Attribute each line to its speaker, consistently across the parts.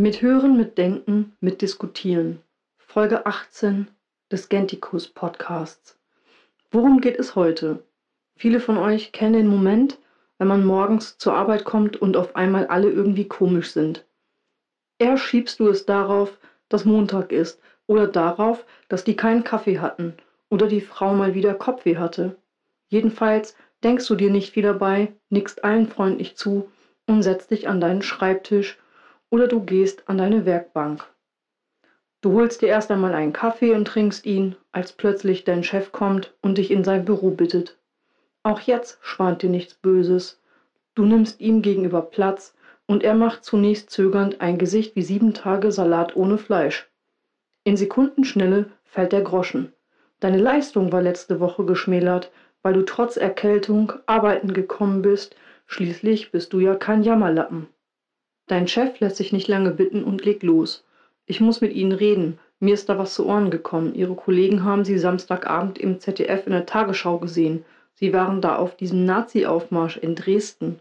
Speaker 1: Mit Hören, mit Denken, mit Diskutieren. Folge 18 des Gentikus Podcasts. Worum geht es heute? Viele von euch kennen den Moment, wenn man morgens zur Arbeit kommt und auf einmal alle irgendwie komisch sind. Eher schiebst du es darauf, dass Montag ist oder darauf, dass die keinen Kaffee hatten oder die Frau mal wieder Kopfweh hatte. Jedenfalls denkst du dir nicht viel dabei, nickst allen freundlich zu und setzt dich an deinen Schreibtisch oder du gehst an deine Werkbank. Du holst dir erst einmal einen Kaffee und trinkst ihn, als plötzlich dein Chef kommt und dich in sein Büro bittet. Auch jetzt schwant dir nichts Böses. Du nimmst ihm gegenüber Platz und er macht zunächst zögernd ein Gesicht wie sieben Tage Salat ohne Fleisch. In Sekundenschnelle fällt der Groschen. Deine Leistung war letzte Woche geschmälert, weil du trotz Erkältung arbeiten gekommen bist, schließlich bist du ja kein Jammerlappen. Dein Chef lässt sich nicht lange bitten und legt los. Ich muss mit Ihnen reden. Mir ist da was zu Ohren gekommen. Ihre Kollegen haben Sie Samstagabend im ZDF in der Tagesschau gesehen. Sie waren da auf diesem Nazi-Aufmarsch in Dresden.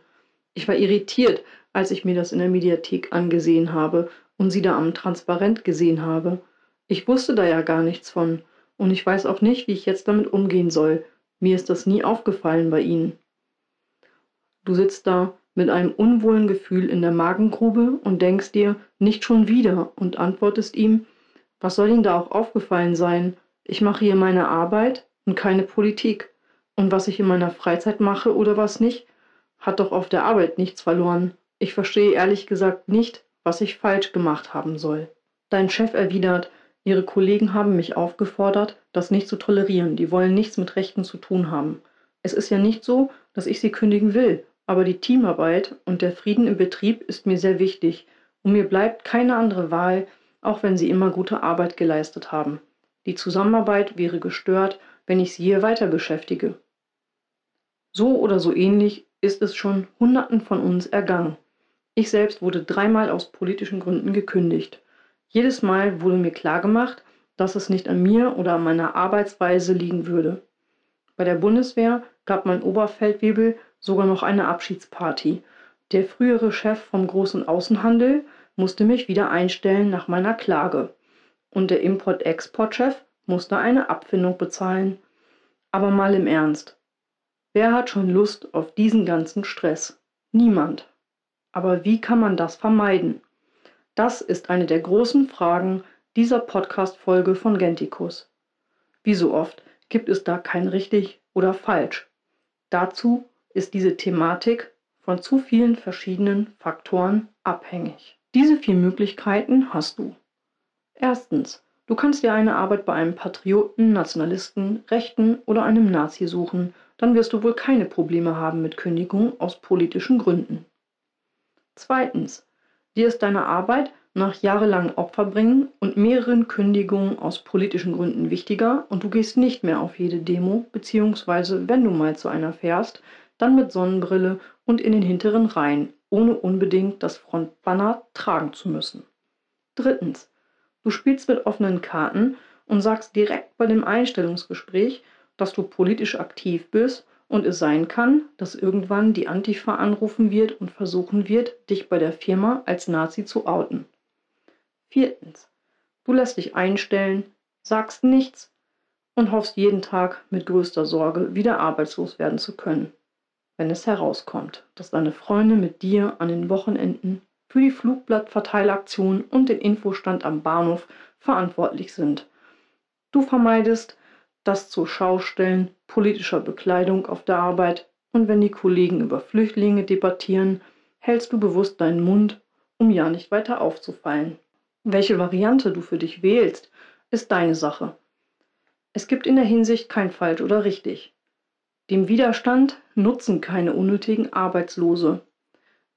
Speaker 1: Ich war irritiert, als ich mir das in der Mediathek angesehen habe und Sie da am Transparent gesehen habe. Ich wusste da ja gar nichts von. Und ich weiß auch nicht, wie ich jetzt damit umgehen soll. Mir ist das nie aufgefallen bei Ihnen. Du sitzt da, mit einem unwohlen Gefühl in der Magengrube und denkst dir, nicht schon wieder, und antwortest ihm, was soll Ihnen da auch aufgefallen sein? Ich mache hier meine Arbeit und keine Politik. Und was ich in meiner Freizeit mache oder was nicht, hat doch auf der Arbeit nichts verloren. Ich verstehe ehrlich gesagt nicht, was ich falsch gemacht haben soll. Dein Chef erwidert, Ihre Kollegen haben mich aufgefordert, das nicht zu tolerieren. Die wollen nichts mit Rechten zu tun haben. Es ist ja nicht so, dass ich sie kündigen will. Aber die Teamarbeit und der Frieden im Betrieb ist mir sehr wichtig und mir bleibt keine andere Wahl, auch wenn Sie immer gute Arbeit geleistet haben. Die Zusammenarbeit wäre gestört, wenn ich Sie hier weiter beschäftige. So oder so ähnlich ist es schon Hunderten von uns ergangen. Ich selbst wurde dreimal aus politischen Gründen gekündigt. Jedes Mal wurde mir klargemacht, dass es nicht an mir oder an meiner Arbeitsweise liegen würde. Bei der Bundeswehr gab mein Oberfeldwebel sogar noch eine Abschiedsparty. Der frühere Chef vom großen Außenhandel musste mich wieder einstellen nach meiner Klage. Und der Import-Export-Chef musste eine Abfindung bezahlen. Aber mal im Ernst. Wer hat schon Lust auf diesen ganzen Stress? Niemand. Aber wie kann man das vermeiden? Das ist eine der großen Fragen dieser Podcast-Folge von Gentikus. Wie so oft gibt es da kein richtig oder falsch. Dazu ist diese Thematik von zu vielen verschiedenen Faktoren abhängig. Diese vier Möglichkeiten hast du. Erstens, du kannst dir eine Arbeit bei einem Patrioten, Nationalisten, Rechten oder einem Nazi suchen, dann wirst du wohl keine Probleme haben mit Kündigung aus politischen Gründen. Zweitens, dir ist deine Arbeit nach jahrelangem Opferbringen und mehreren Kündigungen aus politischen Gründen wichtiger und du gehst nicht mehr auf jede Demo, beziehungsweise wenn du mal zu einer fährst, dann mit Sonnenbrille und in den hinteren Reihen, ohne unbedingt das Frontbanner tragen zu müssen. Drittens. Du spielst mit offenen Karten und sagst direkt bei dem Einstellungsgespräch, dass du politisch aktiv bist und es sein kann, dass irgendwann die Antifa anrufen wird und versuchen wird, dich bei der Firma als Nazi zu outen. Viertens. Du lässt dich einstellen, sagst nichts und hoffst jeden Tag mit größter Sorge wieder arbeitslos werden zu können wenn es herauskommt, dass deine Freunde mit dir an den Wochenenden für die Flugblattverteilaktion und den Infostand am Bahnhof verantwortlich sind. Du vermeidest das zur Schaustellen politischer Bekleidung auf der Arbeit und wenn die Kollegen über Flüchtlinge debattieren, hältst du bewusst deinen Mund, um ja nicht weiter aufzufallen. Welche Variante du für dich wählst, ist deine Sache. Es gibt in der Hinsicht kein falsch oder richtig. Dem Widerstand nutzen keine unnötigen Arbeitslose.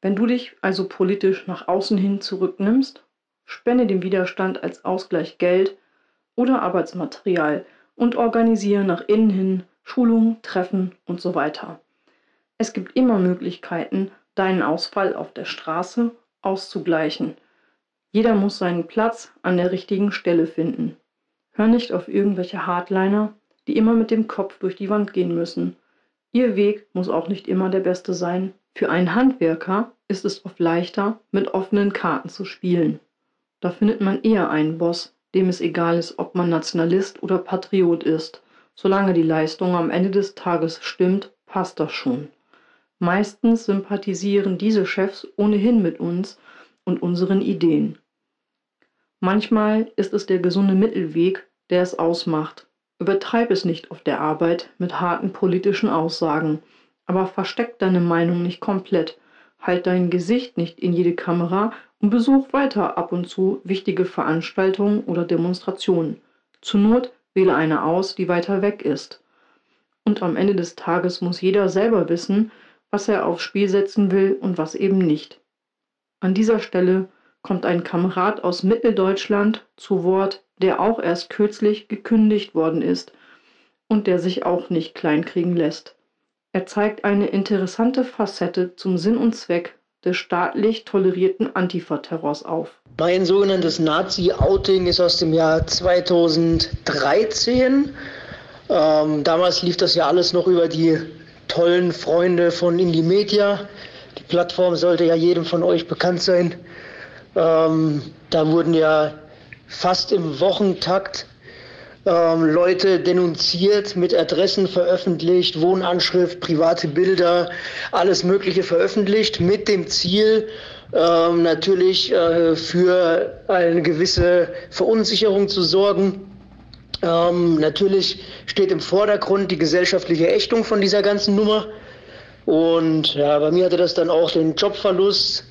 Speaker 1: Wenn du dich also politisch nach außen hin zurücknimmst, spende dem Widerstand als Ausgleich Geld oder Arbeitsmaterial und organisiere nach innen hin Schulungen, Treffen und so weiter. Es gibt immer Möglichkeiten, deinen Ausfall auf der Straße auszugleichen. Jeder muss seinen Platz an der richtigen Stelle finden. Hör nicht auf irgendwelche Hardliner, die immer mit dem Kopf durch die Wand gehen müssen. Ihr Weg muss auch nicht immer der beste sein. Für einen Handwerker ist es oft leichter, mit offenen Karten zu spielen. Da findet man eher einen Boss, dem es egal ist, ob man Nationalist oder Patriot ist. Solange die Leistung am Ende des Tages stimmt, passt das schon. Meistens sympathisieren diese Chefs ohnehin mit uns und unseren Ideen. Manchmal ist es der gesunde Mittelweg, der es ausmacht. Übertreib es nicht auf der Arbeit mit harten politischen Aussagen, aber versteck deine Meinung nicht komplett. Halt dein Gesicht nicht in jede Kamera und besuch weiter ab und zu wichtige Veranstaltungen oder Demonstrationen. Zur Not wähle eine aus, die weiter weg ist. Und am Ende des Tages muss jeder selber wissen, was er aufs Spiel setzen will und was eben nicht. An dieser Stelle kommt ein Kamerad aus Mitteldeutschland zu Wort, der auch erst kürzlich gekündigt worden ist und der sich auch nicht kleinkriegen lässt. Er zeigt eine interessante Facette zum Sinn und Zweck des staatlich tolerierten Antifa-Terrors auf.
Speaker 2: Mein sogenanntes Nazi-Outing ist aus dem Jahr 2013. Ähm, damals lief das ja alles noch über die tollen Freunde von Indie Media. Die Plattform sollte ja jedem von euch bekannt sein. Ähm, da wurden ja fast im Wochentakt ähm, Leute denunziert, mit Adressen veröffentlicht, Wohnanschrift, private Bilder, alles Mögliche veröffentlicht, mit dem Ziel, ähm, natürlich äh, für eine gewisse Verunsicherung zu sorgen. Ähm, natürlich steht im Vordergrund die gesellschaftliche Ächtung von dieser ganzen Nummer. Und ja, bei mir hatte das dann auch den Jobverlust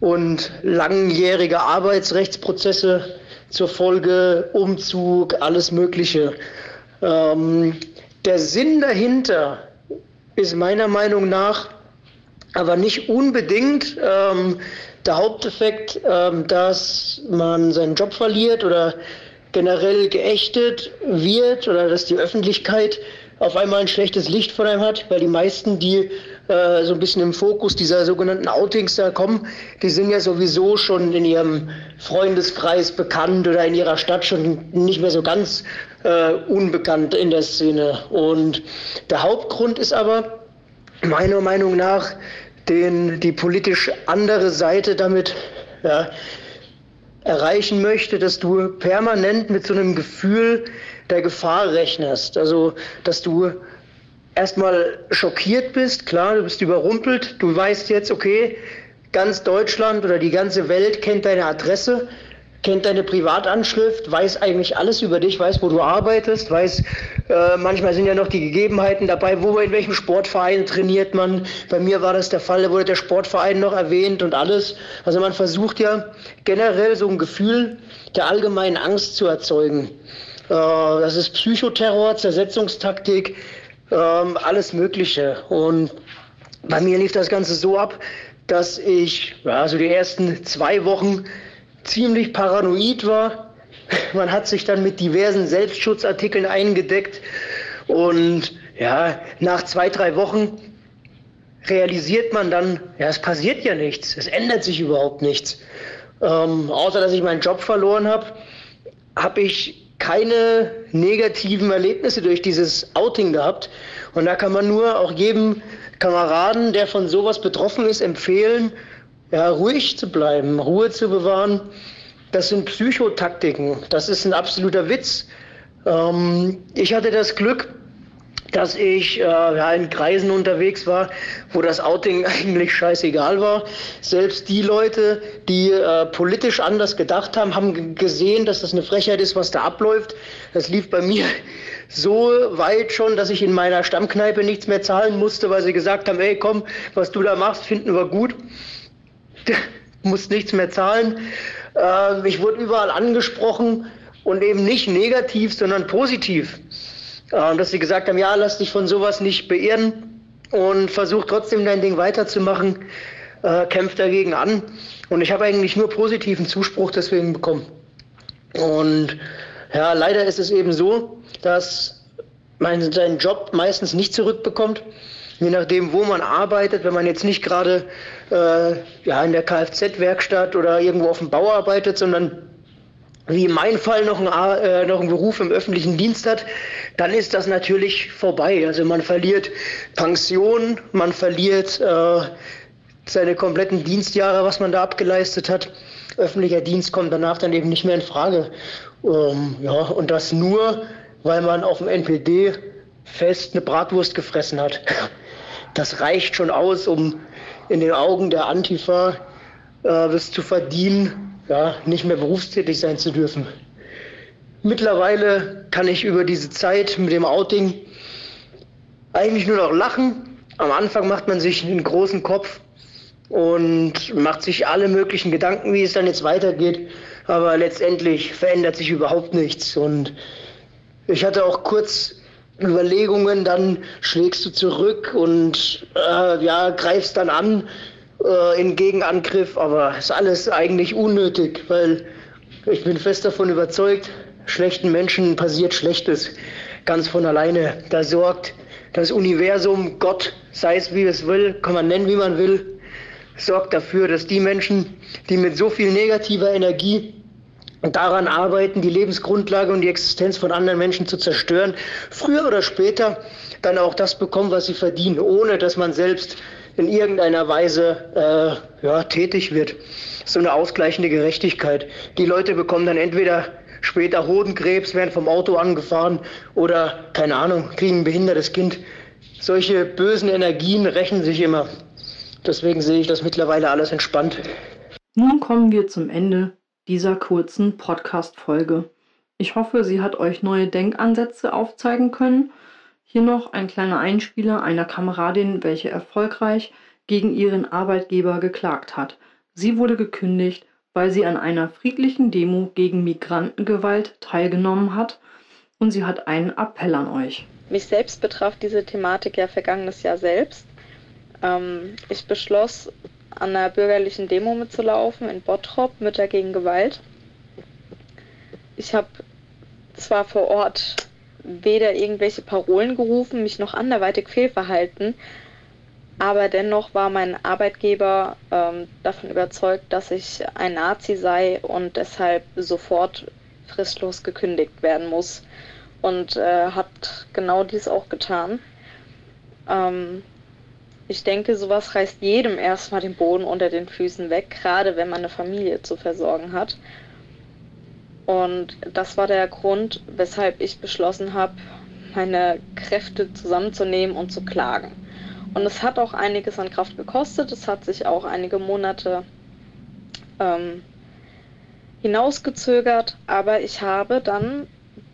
Speaker 2: und langjährige Arbeitsrechtsprozesse zur Folge, Umzug, alles Mögliche. Ähm, der Sinn dahinter ist meiner Meinung nach aber nicht unbedingt ähm, der Haupteffekt, ähm, dass man seinen Job verliert oder generell geächtet wird oder dass die Öffentlichkeit auf einmal ein schlechtes Licht von einem hat, weil die meisten, die äh, so ein bisschen im Fokus dieser sogenannten Outings da kommen, die sind ja sowieso schon in ihrem Freundeskreis bekannt oder in ihrer Stadt schon nicht mehr so ganz äh, unbekannt in der Szene. Und der Hauptgrund ist aber meiner Meinung nach, den die politisch andere Seite damit ja, erreichen möchte, dass du permanent mit so einem Gefühl der Gefahr rechnest. Also, dass du erstmal schockiert bist, klar, du bist überrumpelt, du weißt jetzt, okay, ganz Deutschland oder die ganze Welt kennt deine Adresse, kennt deine Privatanschrift, weiß eigentlich alles über dich, weiß, wo du arbeitest, weiß, äh, manchmal sind ja noch die Gegebenheiten dabei, wo in welchem Sportverein trainiert man. Bei mir war das der Fall, da wurde der Sportverein noch erwähnt und alles. Also man versucht ja generell so ein Gefühl der allgemeinen Angst zu erzeugen. Äh, das ist Psychoterror, Zersetzungstaktik, äh, alles Mögliche. Und bei mir lief das Ganze so ab, dass ich, ja, so die ersten zwei Wochen ziemlich paranoid war. Man hat sich dann mit diversen Selbstschutzartikeln eingedeckt und ja, nach zwei, drei Wochen realisiert man dann, ja, es passiert ja nichts, es ändert sich überhaupt nichts. Ähm, außer dass ich meinen Job verloren habe, habe ich keine negativen Erlebnisse durch dieses Outing gehabt. Und da kann man nur auch jedem Kameraden, der von sowas betroffen ist, empfehlen, ja, ruhig zu bleiben, Ruhe zu bewahren. Das sind Psychotaktiken. Das ist ein absoluter Witz. Ähm, ich hatte das Glück, dass ich äh, in Kreisen unterwegs war, wo das Outing eigentlich scheißegal war. Selbst die Leute, die äh, politisch anders gedacht haben, haben gesehen, dass das eine Frechheit ist, was da abläuft. Das lief bei mir so weit schon, dass ich in meiner Stammkneipe nichts mehr zahlen musste, weil sie gesagt haben, ey komm, was du da machst, finden wir gut muss nichts mehr zahlen. Äh, ich wurde überall angesprochen und eben nicht negativ, sondern positiv. Äh, dass sie gesagt haben, ja, lass dich von sowas nicht beirren und versuch trotzdem dein Ding weiterzumachen, äh, kämpf dagegen an. Und ich habe eigentlich nur positiven Zuspruch deswegen bekommen. Und ja, leider ist es eben so, dass man seinen Job meistens nicht zurückbekommt je nachdem, wo man arbeitet, wenn man jetzt nicht gerade äh, ja, in der Kfz-Werkstatt oder irgendwo auf dem Bau arbeitet, sondern wie in meinem Fall noch, ein, äh, noch einen Beruf im öffentlichen Dienst hat, dann ist das natürlich vorbei. Also man verliert Pension, man verliert äh, seine kompletten Dienstjahre, was man da abgeleistet hat. öffentlicher Dienst kommt danach dann eben nicht mehr in Frage. Ähm, ja, und das nur, weil man auf dem NPD fest eine Bratwurst gefressen hat. Das reicht schon aus, um in den Augen der Antifa äh, es zu verdienen, ja, nicht mehr berufstätig sein zu dürfen. Mittlerweile kann ich über diese Zeit mit dem Outing eigentlich nur noch lachen. Am Anfang macht man sich einen großen Kopf und macht sich alle möglichen Gedanken, wie es dann jetzt weitergeht. Aber letztendlich verändert sich überhaupt nichts. Und ich hatte auch kurz Überlegungen, dann schlägst du zurück und äh, ja, greifst dann an äh, in Gegenangriff. Aber ist alles eigentlich unnötig, weil ich bin fest davon überzeugt, schlechten Menschen passiert Schlechtes ganz von alleine. Da sorgt das Universum, Gott, sei es wie es will, kann man nennen, wie man will, sorgt dafür, dass die Menschen, die mit so viel negativer Energie daran arbeiten, die Lebensgrundlage und die Existenz von anderen Menschen zu zerstören, früher oder später dann auch das bekommen, was sie verdienen, ohne dass man selbst in irgendeiner Weise äh, ja, tätig wird. So eine ausgleichende Gerechtigkeit. Die Leute bekommen dann entweder später Hodenkrebs, werden vom Auto angefahren oder, keine Ahnung, kriegen ein behindertes Kind. Solche bösen Energien rächen sich immer. Deswegen sehe ich das mittlerweile alles entspannt.
Speaker 1: Nun kommen wir zum Ende dieser kurzen Podcast-Folge. Ich hoffe, sie hat euch neue Denkansätze aufzeigen können. Hier noch ein kleiner Einspieler einer Kameradin, welche erfolgreich gegen ihren Arbeitgeber geklagt hat. Sie wurde gekündigt, weil sie an einer friedlichen Demo gegen Migrantengewalt teilgenommen hat und sie hat einen Appell an euch.
Speaker 3: Mich selbst betraf diese Thematik ja vergangenes Jahr selbst. Ähm, ich beschloss, an einer bürgerlichen Demo mitzulaufen in Bottrop, Mütter gegen Gewalt. Ich habe zwar vor Ort weder irgendwelche Parolen gerufen, mich noch anderweitig fehlverhalten, aber dennoch war mein Arbeitgeber ähm, davon überzeugt, dass ich ein Nazi sei und deshalb sofort fristlos gekündigt werden muss. Und äh, hat genau dies auch getan. Ähm, ich denke, sowas reißt jedem erstmal den Boden unter den Füßen weg, gerade wenn man eine Familie zu versorgen hat. Und das war der Grund, weshalb ich beschlossen habe, meine Kräfte zusammenzunehmen und zu klagen. Und es hat auch einiges an Kraft gekostet. Es hat sich auch einige Monate ähm, hinausgezögert, aber ich habe dann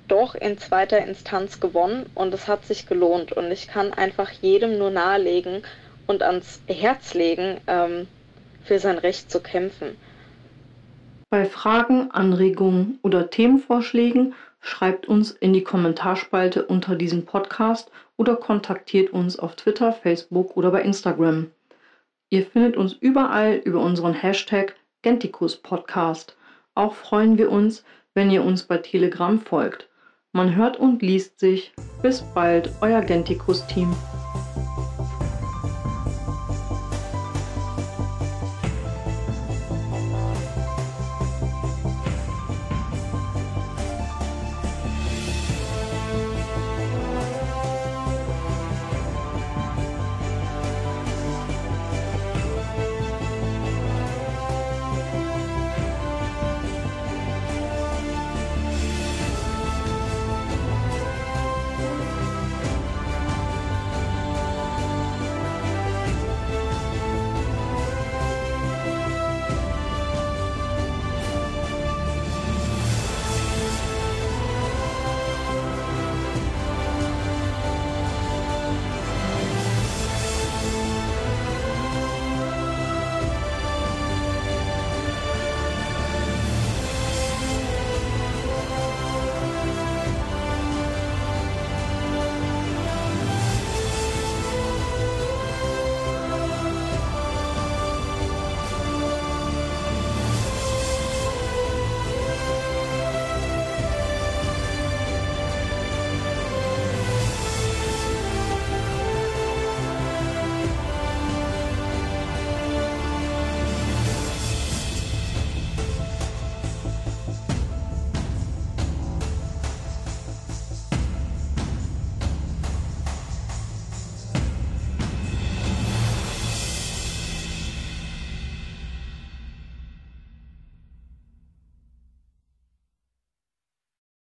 Speaker 3: doch in zweiter Instanz gewonnen und es hat sich gelohnt. Und ich kann einfach jedem nur nahelegen und ans Herz legen, ähm, für sein Recht zu kämpfen.
Speaker 1: Bei Fragen, Anregungen oder Themenvorschlägen schreibt uns in die Kommentarspalte unter diesem Podcast oder kontaktiert uns auf Twitter, Facebook oder bei Instagram. Ihr findet uns überall über unseren Hashtag Gentikus Podcast. Auch freuen wir uns, wenn ihr uns bei Telegram folgt. Man hört und liest sich. Bis bald, euer Gentikus Team.